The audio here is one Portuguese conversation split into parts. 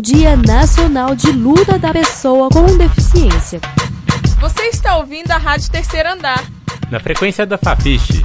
Dia Nacional de Luta da Pessoa com Deficiência. Você está ouvindo a Rádio Terceiro Andar. Na frequência da Fafiche.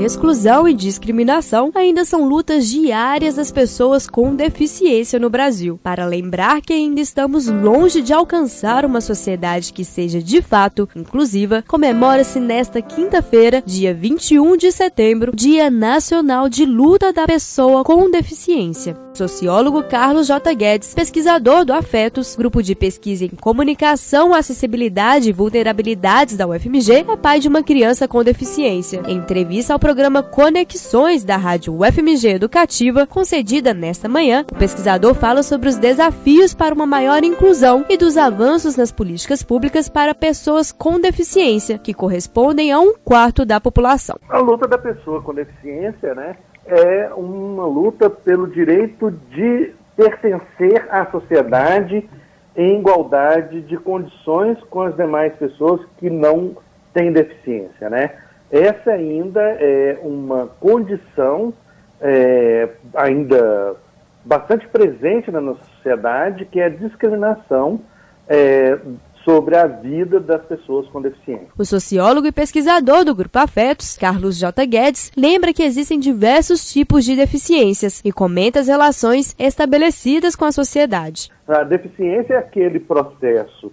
Exclusão e discriminação ainda são lutas diárias das pessoas com deficiência no Brasil. Para lembrar que ainda estamos longe de alcançar uma sociedade que seja de fato inclusiva, comemora-se nesta quinta-feira, dia 21 de setembro, Dia Nacional de Luta da Pessoa com Deficiência. Sociólogo Carlos J. Guedes, pesquisador do Afetos, grupo de pesquisa em comunicação, acessibilidade e vulnerabilidades da UFMG, é pai de uma criança com deficiência. Em entrevista ao programa Conexões da Rádio UFMG Educativa, concedida nesta manhã, o pesquisador fala sobre os desafios para uma maior inclusão e dos avanços nas políticas públicas para pessoas com deficiência, que correspondem a um quarto da população. A luta da pessoa com deficiência, né, é uma luta pelo direito de pertencer à sociedade em igualdade de condições com as demais pessoas que não têm deficiência, né? Essa ainda é uma condição é, ainda bastante presente na nossa sociedade, que é a discriminação é, sobre a vida das pessoas com deficiência. O sociólogo e pesquisador do Grupo Afetos, Carlos J. Guedes, lembra que existem diversos tipos de deficiências e comenta as relações estabelecidas com a sociedade. A deficiência é aquele processo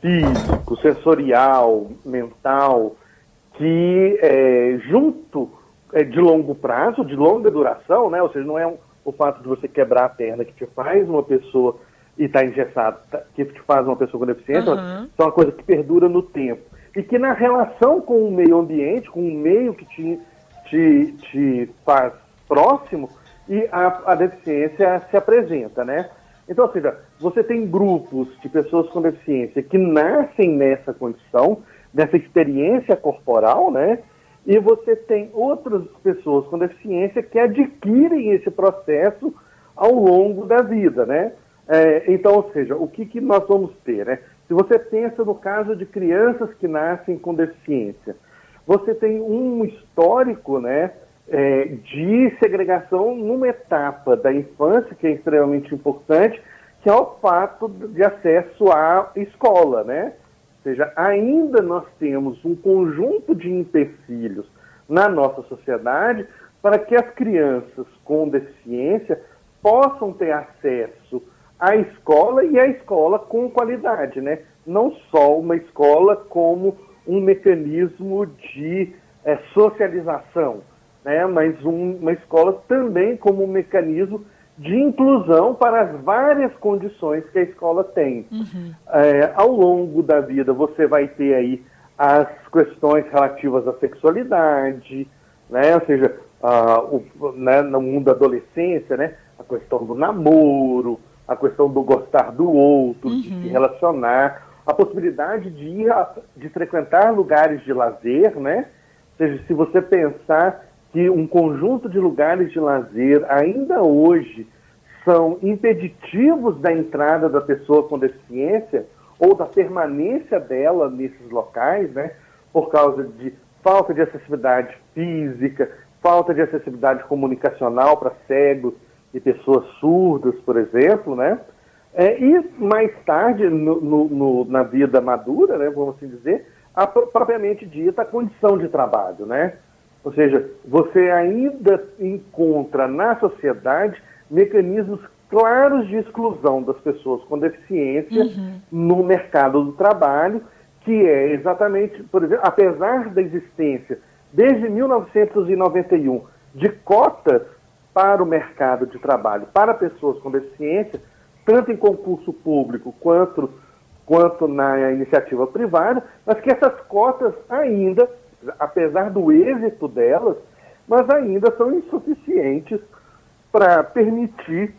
físico, sensorial, mental, que é, junto é, de longo prazo, de longa duração, né? ou seja, não é um, o fato de você quebrar a perna que te faz uma pessoa e estar tá engessado, tá, que te faz uma pessoa com deficiência, uhum. são uma coisa que perdura no tempo. E que na relação com o meio ambiente, com o meio que te, te, te faz próximo, e a, a deficiência se apresenta, né? Então, ou seja, você tem grupos de pessoas com deficiência que nascem nessa condição, dessa experiência corporal, né? E você tem outras pessoas com deficiência que adquirem esse processo ao longo da vida, né? É, então, ou seja, o que, que nós vamos ter, né? Se você pensa no caso de crianças que nascem com deficiência, você tem um histórico, né, é, de segregação numa etapa da infância que é extremamente importante, que é o fato de acesso à escola, né? Ou seja, ainda nós temos um conjunto de empecilhos na nossa sociedade para que as crianças com deficiência possam ter acesso à escola e à escola com qualidade, né? Não só uma escola como um mecanismo de é, socialização, né? Mas um, uma escola também como um mecanismo de inclusão para as várias condições que a escola tem. Uhum. É, ao longo da vida, você vai ter aí as questões relativas à sexualidade, né? ou seja, uh, o, né, no mundo da adolescência, né? a questão do namoro, a questão do gostar do outro, uhum. de se relacionar, a possibilidade de ir a, de frequentar lugares de lazer, né? Ou seja, se você pensar que um conjunto de lugares de lazer ainda hoje são impeditivos da entrada da pessoa com deficiência ou da permanência dela nesses locais, né, por causa de falta de acessibilidade física, falta de acessibilidade comunicacional para cegos e pessoas surdas, por exemplo, né? É, e mais tarde, no, no, no, na vida madura, né, vamos assim dizer, a propriamente dita a condição de trabalho, né? Ou seja, você ainda encontra na sociedade mecanismos claros de exclusão das pessoas com deficiência uhum. no mercado do trabalho, que é exatamente, por exemplo, apesar da existência desde 1991 de cotas para o mercado de trabalho para pessoas com deficiência, tanto em concurso público quanto, quanto na iniciativa privada, mas que essas cotas ainda apesar do êxito delas, mas ainda são insuficientes para permitir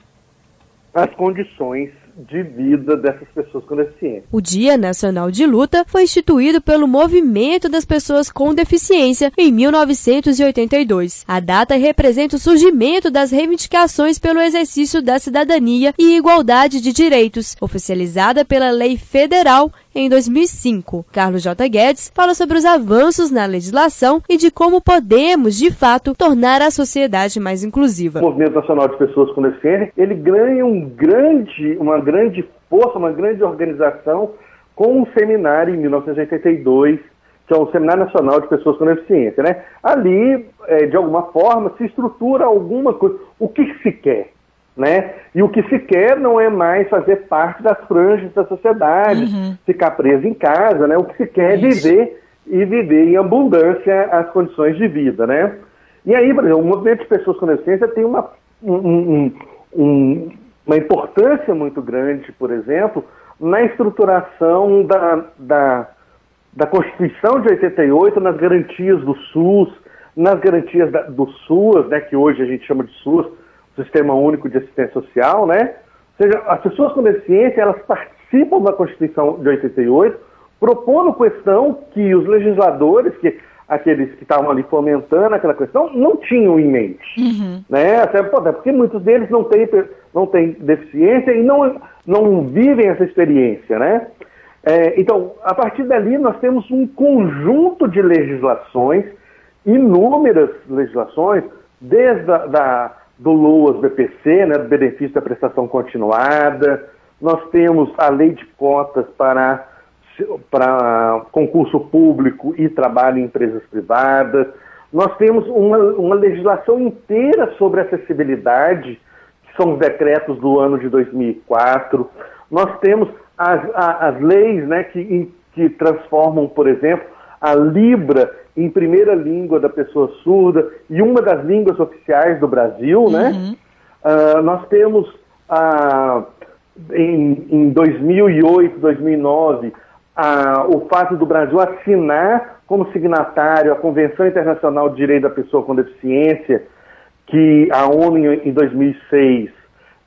as condições de vida dessas pessoas com deficiência. O Dia Nacional de Luta foi instituído pelo Movimento das Pessoas com Deficiência em 1982. A data representa o surgimento das reivindicações pelo exercício da cidadania e igualdade de direitos, oficializada pela Lei Federal em 2005. Carlos J. Guedes fala sobre os avanços na legislação e de como podemos, de fato, tornar a sociedade mais inclusiva. O Movimento Nacional de Pessoas com Deficiência, ele ganha um grande, uma grande força, uma grande organização com um seminário em 1982 que é o Seminário Nacional de Pessoas com Deficiência, né? Ali, é, de alguma forma, se estrutura alguma coisa. O que se quer? Né? E o que se quer não é mais fazer parte das franjas da sociedade, uhum. ficar preso em casa, né? O que se quer é viver e viver em abundância as condições de vida, né? E aí, por exemplo, o movimento de pessoas com deficiência tem uma, um, um, uma importância muito grande, por exemplo, na estruturação da, da da Constituição de 88 nas garantias do SUS, nas garantias da, do SUAS, né, que hoje a gente chama de SUS, Sistema Único de Assistência Social, né? Ou seja, as pessoas com deficiência, elas participam da Constituição de 88, propondo questão que os legisladores, que aqueles que estavam ali fomentando aquela questão, não tinham em mente. Uhum. Né? Até, porque muitos deles não têm, não têm deficiência e não, não vivem essa experiência, né? É, então, a partir dali, nós temos um conjunto de legislações, inúmeras legislações, desde a, da, do LOAS BPC, né, do benefício da prestação continuada, nós temos a lei de cotas para, para concurso público e trabalho em empresas privadas, nós temos uma, uma legislação inteira sobre acessibilidade, que são os decretos do ano de 2004, nós temos as, as leis né, que, que transformam, por exemplo, a Libra em primeira língua da pessoa surda e uma das línguas oficiais do Brasil, né? uhum. né? Uh, nós temos uh, em, em 2008, 2009, uh, o fato do Brasil assinar como signatário a Convenção Internacional de Direito da Pessoa com Deficiência, que a ONU em 2006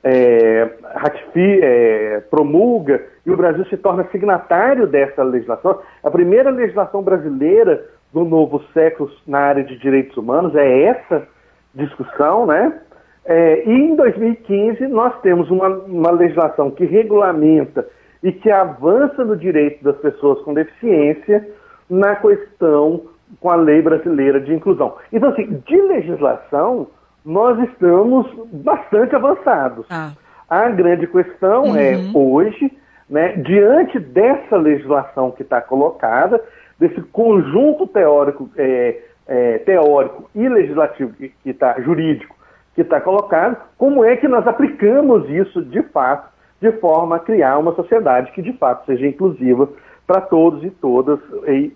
é, ratifi, é, promulga e o Brasil se torna signatário dessa legislação. A primeira legislação brasileira do novo século na área de direitos humanos é essa discussão, né? É, e em 2015 nós temos uma, uma legislação que regulamenta e que avança no direito das pessoas com deficiência na questão com a lei brasileira de inclusão. Então, assim, de legislação, nós estamos bastante avançados. Ah. A grande questão é, uhum. é, hoje, né, diante dessa legislação que está colocada, desse conjunto teórico, é, é, teórico e legislativo que está jurídico que está colocado, como é que nós aplicamos isso de fato, de forma a criar uma sociedade que de fato seja inclusiva para todos e todas e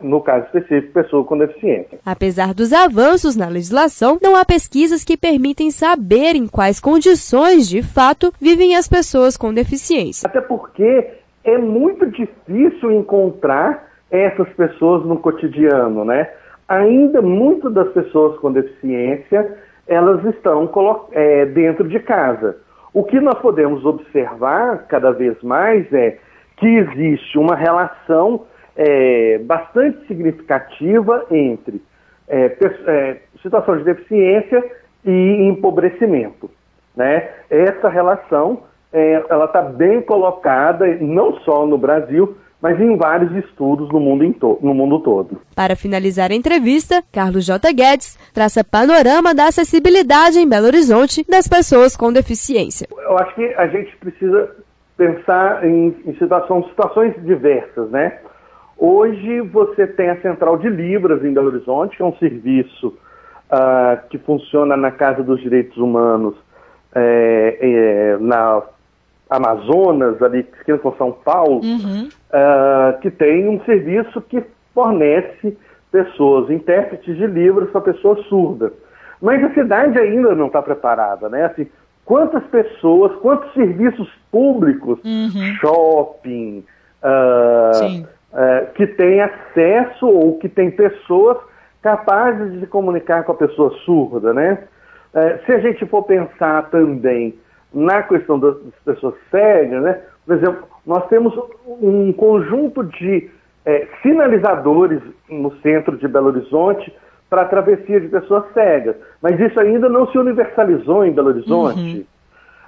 no caso específico, pessoa com deficiência. Apesar dos avanços na legislação, não há pesquisas que permitem saber em quais condições, de fato, vivem as pessoas com deficiência. Até porque é muito difícil encontrar essas pessoas no cotidiano, né? Ainda muitas das pessoas com deficiência, elas estão é, dentro de casa. O que nós podemos observar cada vez mais é que existe uma relação é, bastante significativa entre é, é, situação de deficiência e empobrecimento. Né? Essa relação é, ela está bem colocada não só no Brasil, mas em vários estudos no mundo, no mundo todo. Para finalizar a entrevista, Carlos J. Guedes traça panorama da acessibilidade em Belo Horizonte das pessoas com deficiência. Eu acho que a gente precisa pensar em, em situações, situações diversas, né? Hoje você tem a Central de Libras em Belo Horizonte, que é um serviço uh, que funciona na Casa dos Direitos Humanos é, é, na Amazonas, ali esquina com São Paulo, uhum. uh, que tem um serviço que fornece pessoas, intérpretes de Libras para pessoas surdas. Mas a cidade ainda não está preparada, né? Assim, quantas pessoas, quantos serviços públicos, uhum. shopping, uh, é, que tem acesso ou que tem pessoas capazes de se comunicar com a pessoa surda, né? É, se a gente for pensar também na questão das pessoas cegas, né? Por exemplo, nós temos um conjunto de é, sinalizadores no centro de Belo Horizonte para a travessia de pessoas cegas, mas isso ainda não se universalizou em Belo Horizonte. Uhum.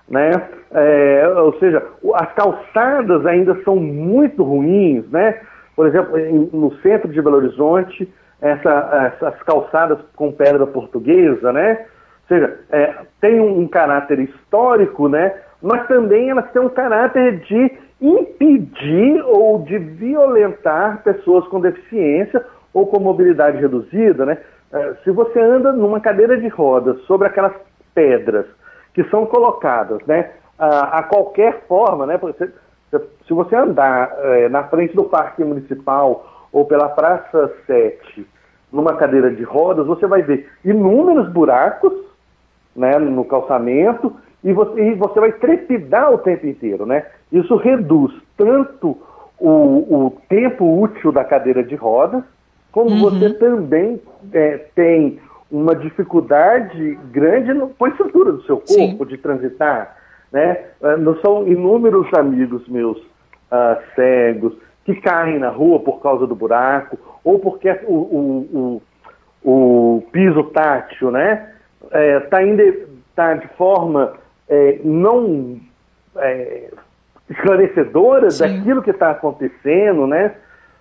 né? É, ou seja, as calçadas ainda são muito ruins, né? Por exemplo, em, no centro de Belo Horizonte, essa, essas calçadas com pedra portuguesa, né? Ou seja, é, tem um, um, caráter histórico, né? Mas também elas têm um caráter de impedir ou de violentar pessoas com deficiência ou com mobilidade reduzida, né? É, se você anda numa cadeira de rodas sobre aquelas pedras que são colocadas, né, a, a qualquer forma, né, você, se você andar é, na frente do Parque Municipal ou pela Praça 7 numa cadeira de rodas, você vai ver inúmeros buracos né, no calçamento e você, e você vai trepidar o tempo inteiro. Né? Isso reduz tanto o, o tempo útil da cadeira de rodas, como uhum. você também é, tem uma dificuldade grande no, com a estrutura do seu corpo Sim. de transitar. Né? É, não são inúmeros amigos meus uh, cegos que caem na rua por causa do buraco, ou porque o, o, o, o piso tátil né, está é, tá de forma é, não é, esclarecedora Sim. daquilo que está acontecendo, né?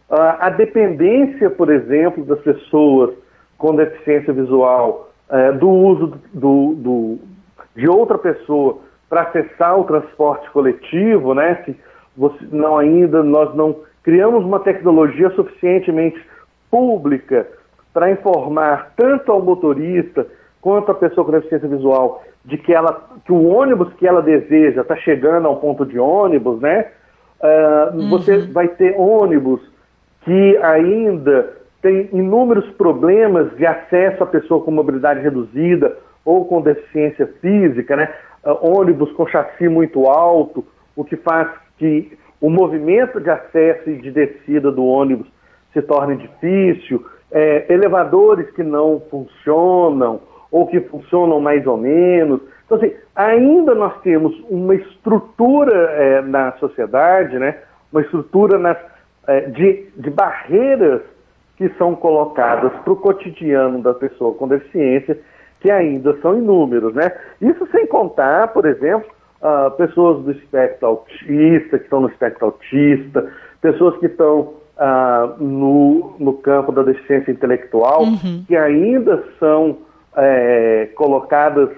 A dependência, por exemplo, das pessoas com deficiência visual é, do uso do, do, de outra pessoa para acessar o transporte coletivo, né? Se você, não ainda nós não criamos uma tecnologia suficientemente pública para informar tanto ao motorista quanto à pessoa com deficiência visual de que ela que o ônibus que ela deseja está chegando ao ponto de ônibus, né? Uh, uhum. Você vai ter ônibus que ainda tem inúmeros problemas de acesso à pessoa com mobilidade reduzida ou com deficiência física, né? Uh, ônibus com chassi muito alto, o que faz que o movimento de acesso e de descida do ônibus se torne difícil, é, elevadores que não funcionam ou que funcionam mais ou menos. Então, assim, ainda nós temos uma estrutura é, na sociedade, né? uma estrutura nas é, de, de barreiras que são colocadas para o cotidiano da pessoa com deficiência, que ainda são inúmeros, né? Isso sem contar, por exemplo, uh, pessoas do espectro autista, que estão no espectro autista, pessoas que estão uh, no, no campo da deficiência intelectual, uhum. que ainda são é, colocadas,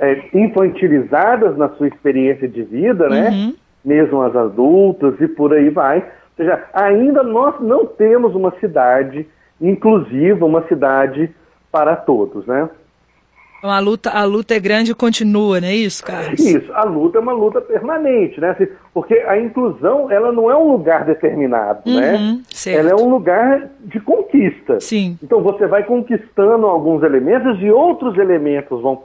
é, infantilizadas na sua experiência de vida, né? Uhum. Mesmo as adultas e por aí vai seja, ainda nós não temos uma cidade inclusiva, uma cidade para todos, né? Então a luta, a luta é grande e continua, não é isso, Carlos? Isso, a luta é uma luta permanente, né? Assim, porque a inclusão, ela não é um lugar determinado, né? uhum, né? Certo. Ela é um lugar de conquista. Sim. Então você vai conquistando alguns elementos e outros elementos vão,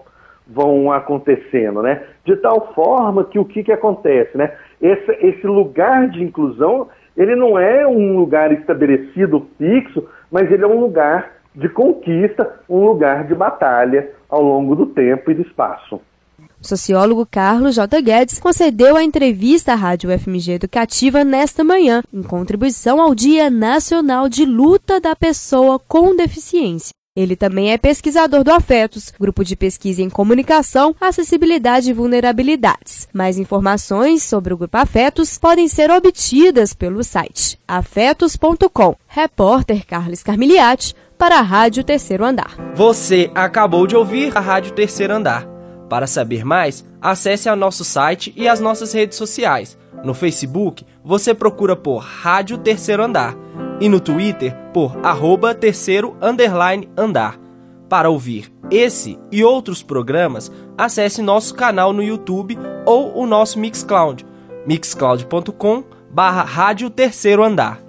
vão acontecendo, né? De tal forma que o que, que acontece, né? Esse, esse lugar de inclusão, ele não é um lugar estabelecido fixo, mas ele é um lugar de conquista, um lugar de batalha ao longo do tempo e do espaço. O sociólogo Carlos J. Guedes concedeu a entrevista à Rádio FMG Educativa nesta manhã, em contribuição ao Dia Nacional de Luta da Pessoa com Deficiência. Ele também é pesquisador do Afetos, grupo de pesquisa em comunicação, acessibilidade e vulnerabilidades. Mais informações sobre o grupo Afetos podem ser obtidas pelo site afetos.com. Repórter Carlos Carmiliati para a Rádio Terceiro Andar. Você acabou de ouvir a Rádio Terceiro Andar. Para saber mais, acesse ao nosso site e as nossas redes sociais. No Facebook, você procura por Rádio Terceiro Andar e no Twitter por arroba terceiro underline andar. Para ouvir esse e outros programas, acesse nosso canal no YouTube ou o nosso Mixcloud, mixcloud.com barra Rádio Terceiro Andar.